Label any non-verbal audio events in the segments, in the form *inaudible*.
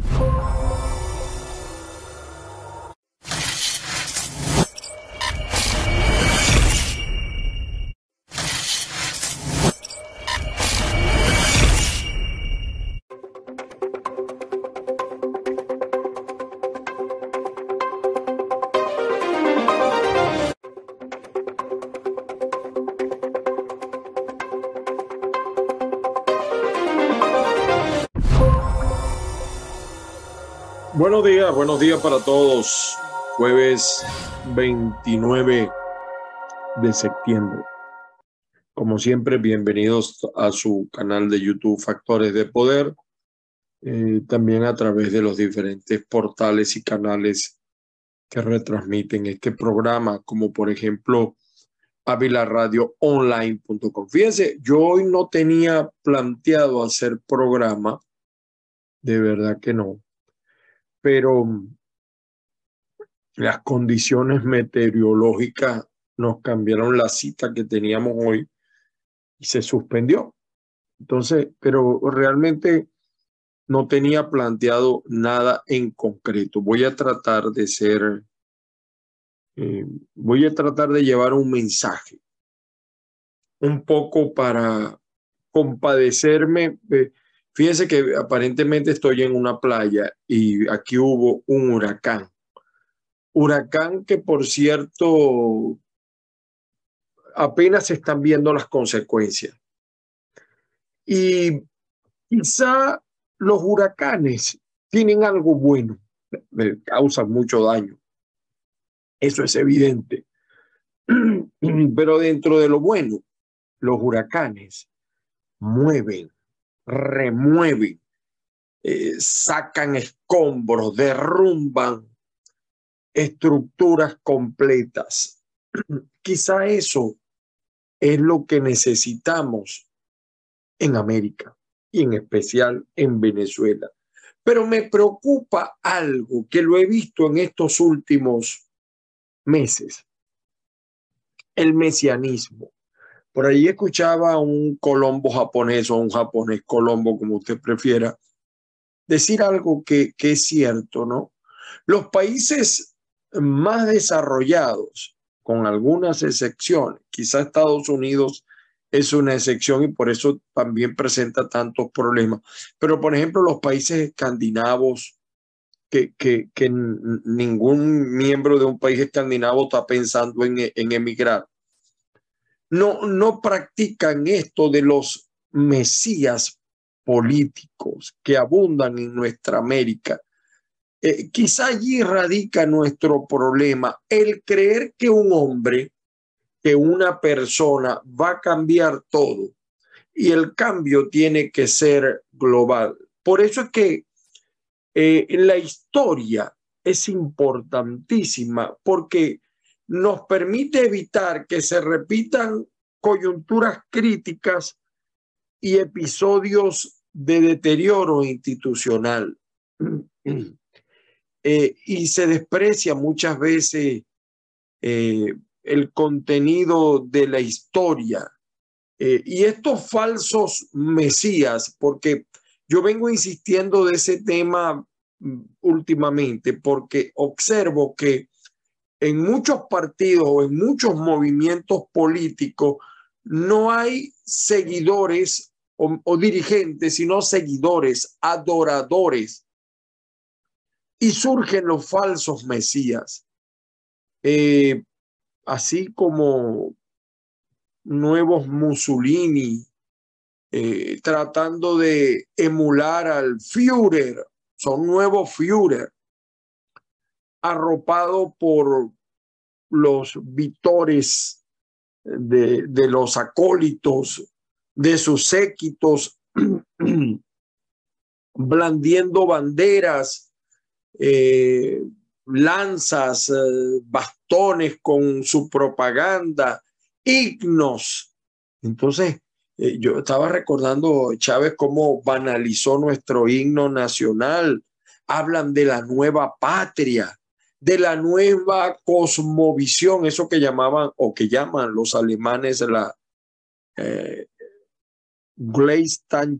you Buenos días, buenos días para todos. Jueves 29 de septiembre. Como siempre, bienvenidos a su canal de YouTube Factores de Poder, eh, también a través de los diferentes portales y canales que retransmiten este programa, como por ejemplo avilaradioonline.com. Fíjense, yo hoy no tenía planteado hacer programa, de verdad que no pero las condiciones meteorológicas nos cambiaron la cita que teníamos hoy y se suspendió. Entonces, pero realmente no tenía planteado nada en concreto. Voy a tratar de ser, eh, voy a tratar de llevar un mensaje, un poco para compadecerme. Fíjense que aparentemente estoy en una playa y aquí hubo un huracán. Huracán que, por cierto, apenas se están viendo las consecuencias. Y quizá los huracanes tienen algo bueno, causan mucho daño. Eso es evidente. *clears throat* Pero dentro de lo bueno, los huracanes mueven remueven, eh, sacan escombros, derrumban estructuras completas. *clears throat* Quizá eso es lo que necesitamos en América y en especial en Venezuela. Pero me preocupa algo que lo he visto en estos últimos meses, el mesianismo. Por ahí escuchaba a un colombo japonés o un japonés colombo, como usted prefiera, decir algo que, que es cierto, ¿no? Los países más desarrollados, con algunas excepciones, quizá Estados Unidos es una excepción y por eso también presenta tantos problemas. Pero, por ejemplo, los países escandinavos, que, que, ningún miembro de un país escandinavo está pensando en, en emigrar no, no practican esto de los mesías políticos que abundan en nuestra América. Eh, quizá allí radica nuestro problema, el creer que un hombre, que una persona va a cambiar todo y el cambio tiene que ser global. Por eso es que eh, la historia es importantísima porque nos permite evitar que se repitan coyunturas críticas y episodios de deterioro institucional. *clears throat* Eh, y se desprecia muchas veces eh, el contenido de la historia. Eh, y estos falsos mesías, porque yo vengo insistiendo de ese tema mm, últimamente, porque observo que en muchos partidos o en muchos movimientos políticos no hay seguidores o, dirigentes, sino seguidores, adoradores. Y surgen los falsos mesías, eh, así como nuevos Mussolini, eh, tratando de emular al Führer, son nuevos Führer arropado por los vitores de, de los acólitos, de sus séquitos, *clears throat* blandiendo banderas, eh, lanzas, eh, bastones con su propaganda, himnos. Entonces, eh, yo estaba recordando, Chávez, cómo banalizó nuestro himno nacional. Hablan de la nueva patria de la nueva cosmovisión, eso que llamaban o que llaman los alemanes la, eh,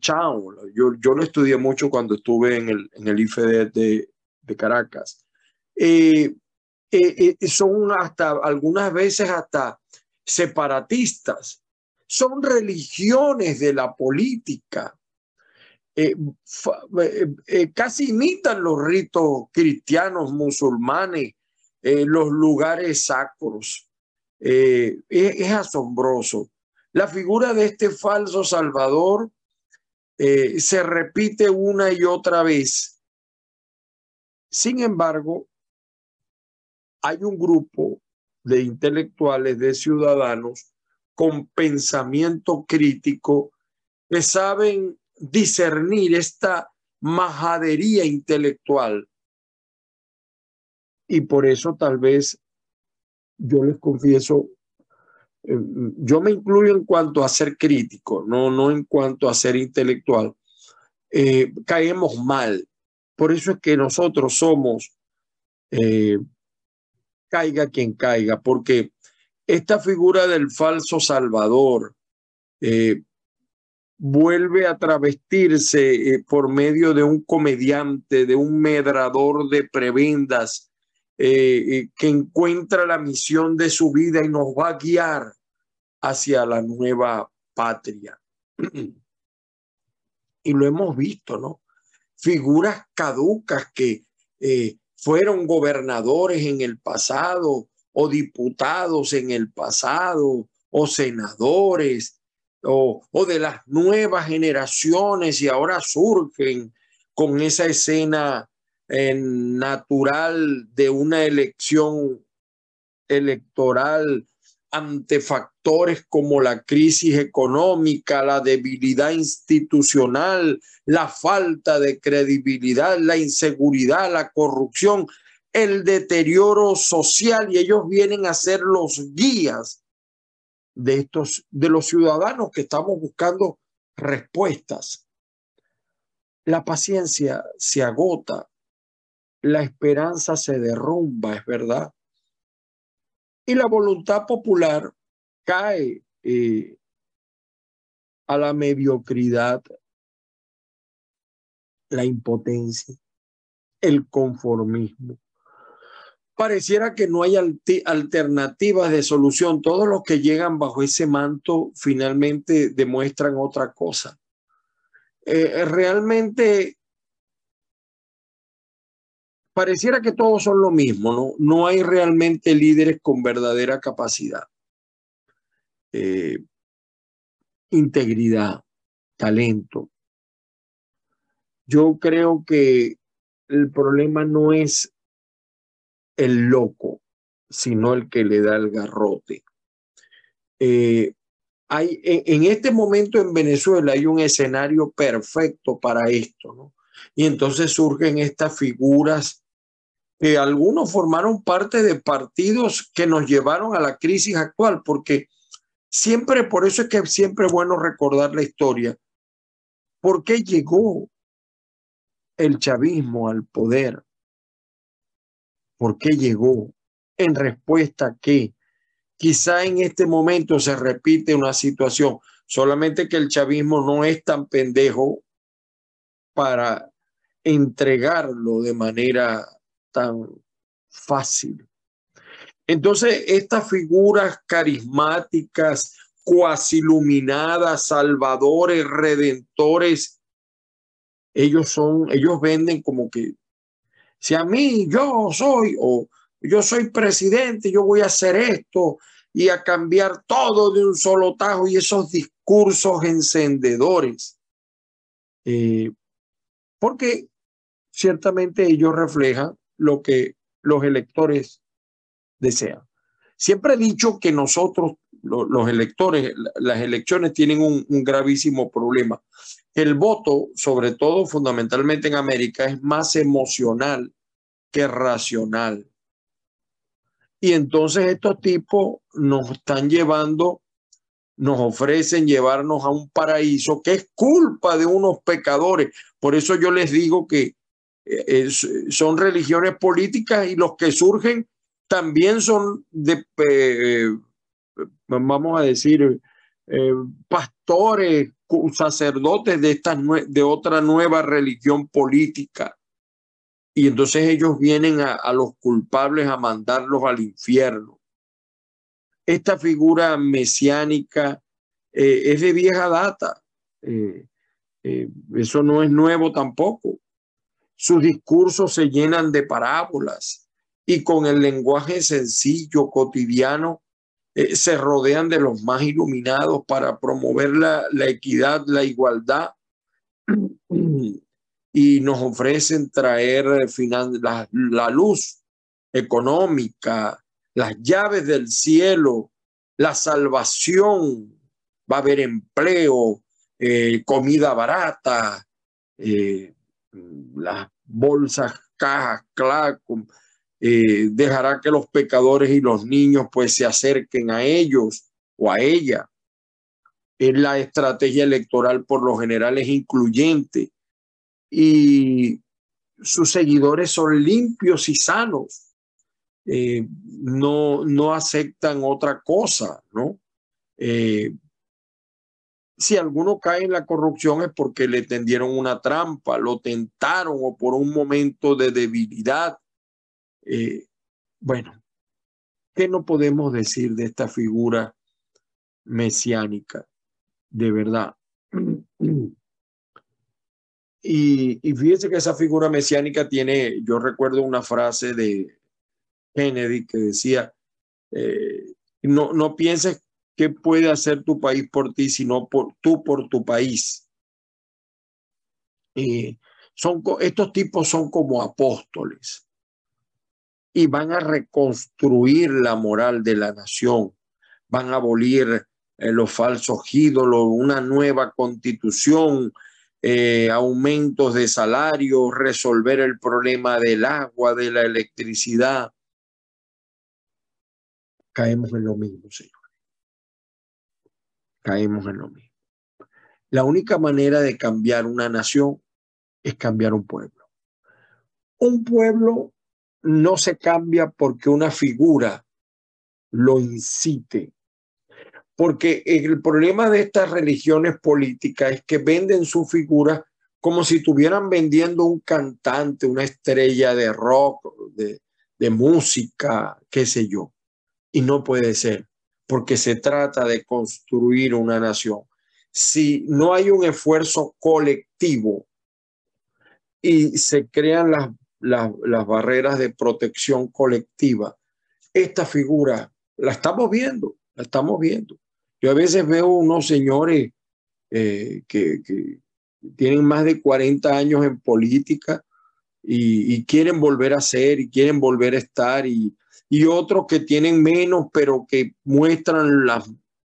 Chao. Yo, yo lo estudié mucho cuando estuve en el, en el IFE de, de Caracas. Eh, eh, eh, son hasta algunas veces hasta separatistas. Son religiones de la política. Casi imitan los ritos cristianos, musulmanes, los lugares sacros. es asombroso. La figura de este falso Salvador eh, se repite una y otra vez. Sin embargo, hay un grupo de intelectuales, de ciudadanos con pensamiento crítico que saben discernir esta majadería intelectual. Y por eso tal vez yo les confieso, eh, yo me incluyo en cuanto a ser crítico, no, no en cuanto a ser intelectual, eh, caemos mal. Por eso es que nosotros somos, eh, caiga quien caiga, porque esta figura del falso salvador vuelve a travestirse por medio de un comediante, de un medrador de prebendas, que encuentra la misión de su vida y nos va a guiar hacia la nueva patria. *clears throat* y lo hemos visto, ¿no? Figuras caducas que eh, fueron gobernadores en el pasado o diputados en el pasado o senadores o, de las nuevas generaciones y ahora surgen con esa escena eh, natural de una elección electoral ante factores como la crisis económica, la debilidad institucional, la falta de credibilidad, la inseguridad, la corrupción, el deterioro social y ellos vienen a ser los guías de estos de los ciudadanos que estamos buscando respuestas. La paciencia se agota, la esperanza se derrumba, es verdad y la voluntad popular cae eh, a la mediocridad, la impotencia, el conformismo. Pareciera que no hay alternativas de solución. Todos los que llegan bajo ese manto finalmente demuestran otra cosa. Eh, realmente pareciera que todos son lo mismo, ¿no? No hay realmente líderes con verdadera capacidad, eh, integridad, talento. Yo creo que el problema no es el loco, sino el que le da el garrote. Eh, hay, en, este momento en Venezuela hay un escenario perfecto para esto, ¿no? Y entonces surgen estas figuras que algunos formaron parte de partidos que nos llevaron a la crisis actual, porque siempre, por eso es que siempre es bueno recordar la historia. ¿Por qué llegó el chavismo al poder? ¿Por qué llegó? En respuesta a que quizá en este momento se repite una situación, solamente que el chavismo no es tan pendejo para entregarlo de manera tan fácil. Entonces, estas figuras carismáticas, cuasi iluminadas, salvadores, redentores, ellos son, ellos venden como que si a mí yo soy o yo soy presidente, yo voy a hacer esto y a cambiar todo de un solo tajo y esos discursos encendedores. Eh, porque ciertamente ellos reflejan lo que los electores desean. Siempre he dicho que nosotros, los electores, las elecciones tienen un, gravísimo problema. El voto, sobre todo fundamentalmente en América, es más emocional que racional. Y entonces estos tipos nos están llevando, nos ofrecen llevarnos a un paraíso que es culpa de unos pecadores. Por eso yo les digo que son religiones políticas y los que surgen también son de, eh, vamos a decir, eh, pastores sacerdotes de, esta, de otra nueva religión política. Y entonces ellos vienen a, los culpables a mandarlos al infierno. Esta figura mesiánica eh, es de vieja data. Eh, eh, eso no es nuevo tampoco. Sus discursos se llenan de parábolas y con el lenguaje sencillo, cotidiano, se rodean de los más iluminados para promover la, equidad, la igualdad *clears throat* y nos ofrecen traer la, la luz económica, las llaves del cielo, la salvación, va a haber empleo, eh, comida barata, eh, las bolsas, cajas, eh, dejará que los pecadores y los niños pues se acerquen a ellos o a ella. Es la estrategia electoral por lo general es incluyente y sus seguidores son limpios y sanos. Eh, no, no aceptan otra cosa, ¿no? Eh, si alguno cae en la corrupción es porque le tendieron una trampa, lo tentaron o por un momento de debilidad eh, bueno, ¿qué no podemos decir de esta figura mesiánica? De verdad. Y, y fíjese que esa figura mesiánica tiene, yo recuerdo una frase de Kennedy que decía, eh, no, no pienses qué puede hacer tu país por ti, sino por tú por tu país. Eh, son, estos tipos son como apóstoles y van a reconstruir la moral de la nación, van a abolir eh, los falsos ídolos, una nueva constitución, eh, aumentos de salario, resolver el problema del agua, de la electricidad. Caemos en lo mismo, Señor. Caemos en lo mismo. La única manera de cambiar una nación es cambiar un pueblo. Un pueblo no se cambia porque una figura lo incite. Porque el problema de estas religiones políticas es que venden su figura como si estuvieran vendiendo un cantante, una estrella de rock, de, de música, qué sé yo. Y no puede ser, porque se trata de construir una nación. Si no hay un esfuerzo colectivo y se crean las las barreras de protección colectiva. Esta figura la estamos viendo, la estamos viendo. Yo a veces veo unos señores eh, que, tienen más de 40 años en política y, quieren volver a ser y quieren volver a estar y, y otros que tienen menos pero que muestran las,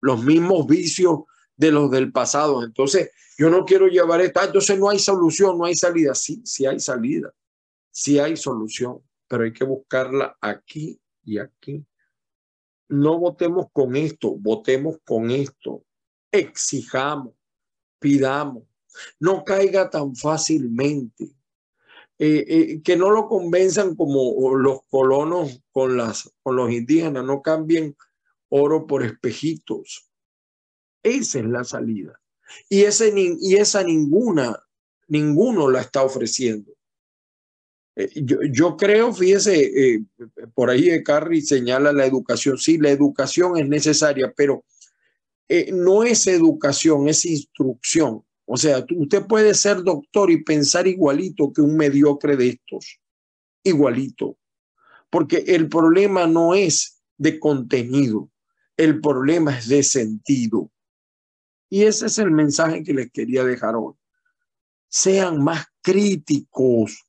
los mismos vicios de los del pasado. Entonces, yo no quiero llevar esto, entonces no hay solución, no hay salida. Sí, sí hay salida sí hay solución, pero hay que buscarla aquí y aquí. No votemos con esto, votemos con esto. Exijamos, pidamos. No caiga tan fácilmente. Eh, eh, que no lo convenzan como los colonos con, las, con los indígenas, no cambien oro por espejitos. Esa es la salida. Y, ese, y esa ninguna, ninguno la está ofreciendo. Eh, yo, creo, fíjese, eh, por ahí Carri señala la educación. Sí, la educación es necesaria, pero eh, no es educación, es instrucción. O sea, usted puede ser doctor y pensar igualito que un mediocre de estos, igualito. Porque el problema no es de contenido, el problema es de sentido. Y ese es el mensaje que les quería dejar hoy. Sean más críticos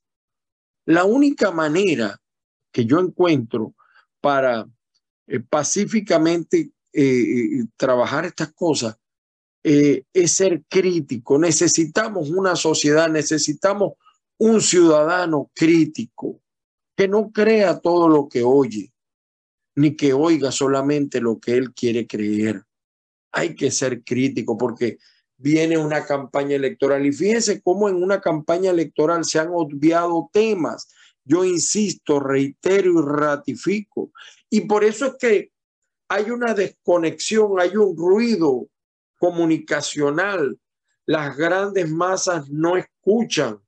la única manera que yo encuentro para eh, pacíficamente eh, eh, trabajar estas cosas es ser crítico. Necesitamos una sociedad, necesitamos un ciudadano crítico que no crea todo lo que oye, ni que oiga solamente lo que él quiere creer. Hay que ser crítico porque viene una campaña electoral. Y fíjense cómo en una campaña electoral se han obviado temas. Yo insisto, reitero y ratifico. Y por eso es que hay una desconexión, hay un ruido comunicacional las grandes masas no escuchan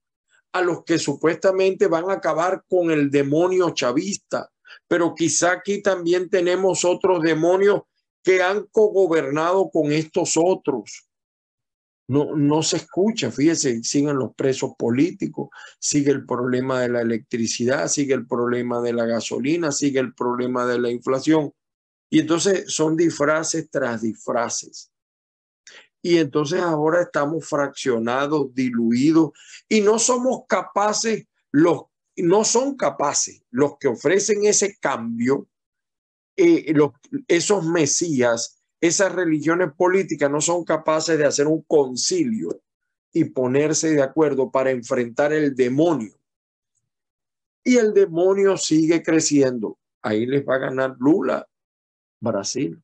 a los que supuestamente van a acabar con el demonio chavista, pero quizá aquí también tenemos otros demonios que han cogobernado con estos otros. No, no se escucha, fíjese, siguen los presos políticos, sigue el problema de la electricidad, sigue el problema de la gasolina, sigue el problema de la inflación. Y entonces son disfraces tras disfraces. Y entonces ahora estamos fraccionados, diluidos, y no somos capaces, los, no son capaces los que ofrecen ese cambio, eh, esos mesías, esas religiones políticas no son capaces de hacer un concilio y ponerse de acuerdo para enfrentar el demonio. Y el demonio sigue creciendo. Ahí les va a ganar Lula, Brasil.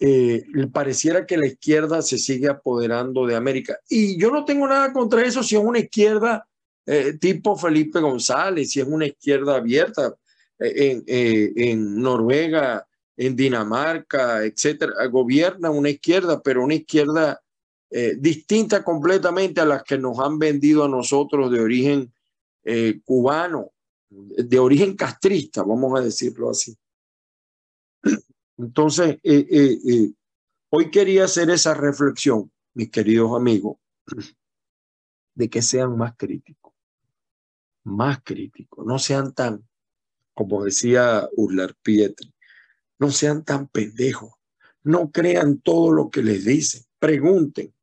Eh, pareciera que la izquierda se sigue apoderando de América. Y yo no tengo nada contra eso si es una izquierda eh, tipo Felipe González, si es una izquierda abierta en, en Noruega, en Dinamarca, etcétera. Gobierna una izquierda, pero una izquierda distinta completamente a las que nos han vendido a nosotros de origen cubano, de origen castrista, vamos a decirlo así. Entonces, eh, eh, eh, hoy quería hacer esa reflexión, mis queridos amigos, de que sean más críticos, más críticos, no sean tan, como decía Urlar Pietri, no sean tan pendejos, no crean todo lo que les dicen, pregunten,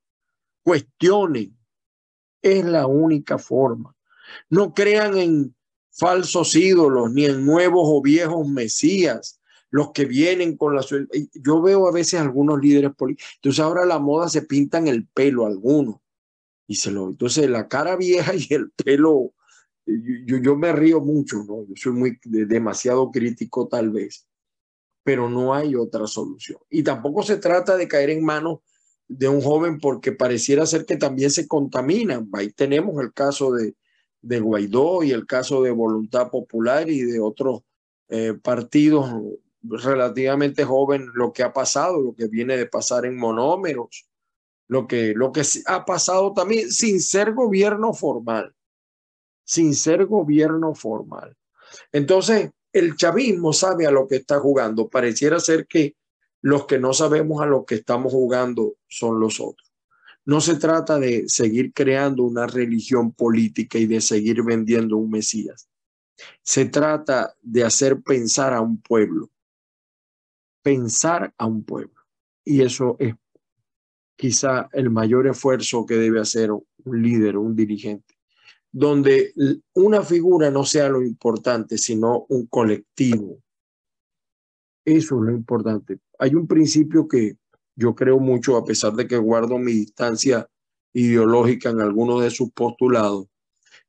cuestionen, es la única forma. No crean en falsos ídolos ni en nuevos o viejos mesías los que vienen con la... Yo veo a veces algunos líderes políticos, entonces ahora la moda se pintan el pelo algunos, y se lo... Entonces la cara vieja *laughs* y el pelo, yo, yo me río mucho, ¿no? Yo soy muy demasiado crítico tal vez, pero no hay otra solución. Y tampoco se trata de caer en manos de un joven porque pareciera ser que también se contaminan. Ahí tenemos el caso de, de Guaidó y el caso de Voluntad Popular y de otros eh, partidos relativamente joven lo que ha pasado, lo que viene de pasar en monómeros, lo que, lo que ha pasado también sin ser gobierno formal, sin ser gobierno formal. Entonces, el chavismo sabe a lo que está jugando. Pareciera ser que los que no sabemos a lo que estamos jugando son los otros. No se trata de seguir creando una religión política y de seguir vendiendo un Mesías. Se trata de hacer pensar a un pueblo pensar a un pueblo. Y eso es quizá el mayor esfuerzo que debe hacer un líder, un dirigente, donde una figura no sea lo importante, sino un colectivo. Eso es lo importante. Hay un principio que yo creo mucho, a pesar de que guardo mi distancia ideológica en algunos de sus postulados,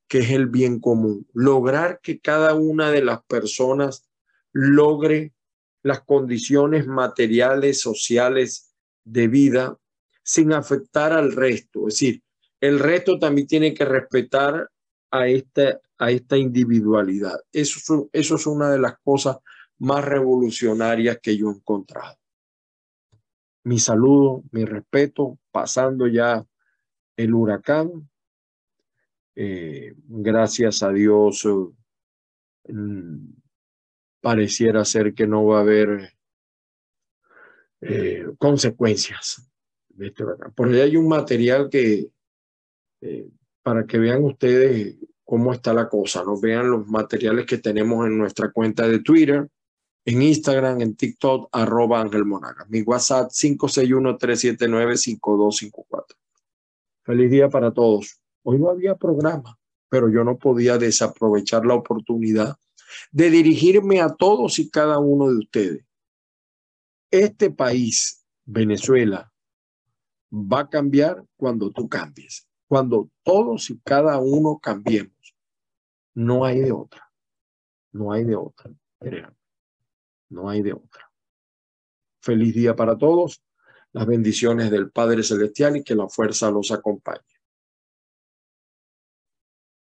que es el bien común. Lograr que cada una de las personas logre las condiciones materiales, sociales de vida sin afectar al resto. Es decir, el resto también tiene que respetar a esta, a esta individualidad. Eso, eso es una de las cosas más revolucionarias que yo he encontrado. Mi saludo, mi respeto, pasando ya el huracán. Eh, gracias a Dios, mm, pareciera ser que no va a haber eh, consecuencias. Por ahí hay un material que, eh, para que vean ustedes cómo está la cosa, ¿no? Vean los materiales que tenemos en nuestra cuenta de Twitter, en Instagram, en TikTok, arroba Ángel Monaga. Mi WhatsApp 561-379-5254. Feliz día para todos. Hoy no había programa, pero yo no podía desaprovechar la oportunidad de dirigirme a todos y cada uno de ustedes. Este país, Venezuela, va a cambiar cuando tú cambies, cuando todos y cada uno cambiemos. No hay de otra, no hay de otra, no hay de otra. Feliz día para todos, las bendiciones del Padre Celestial y que la fuerza los acompañe.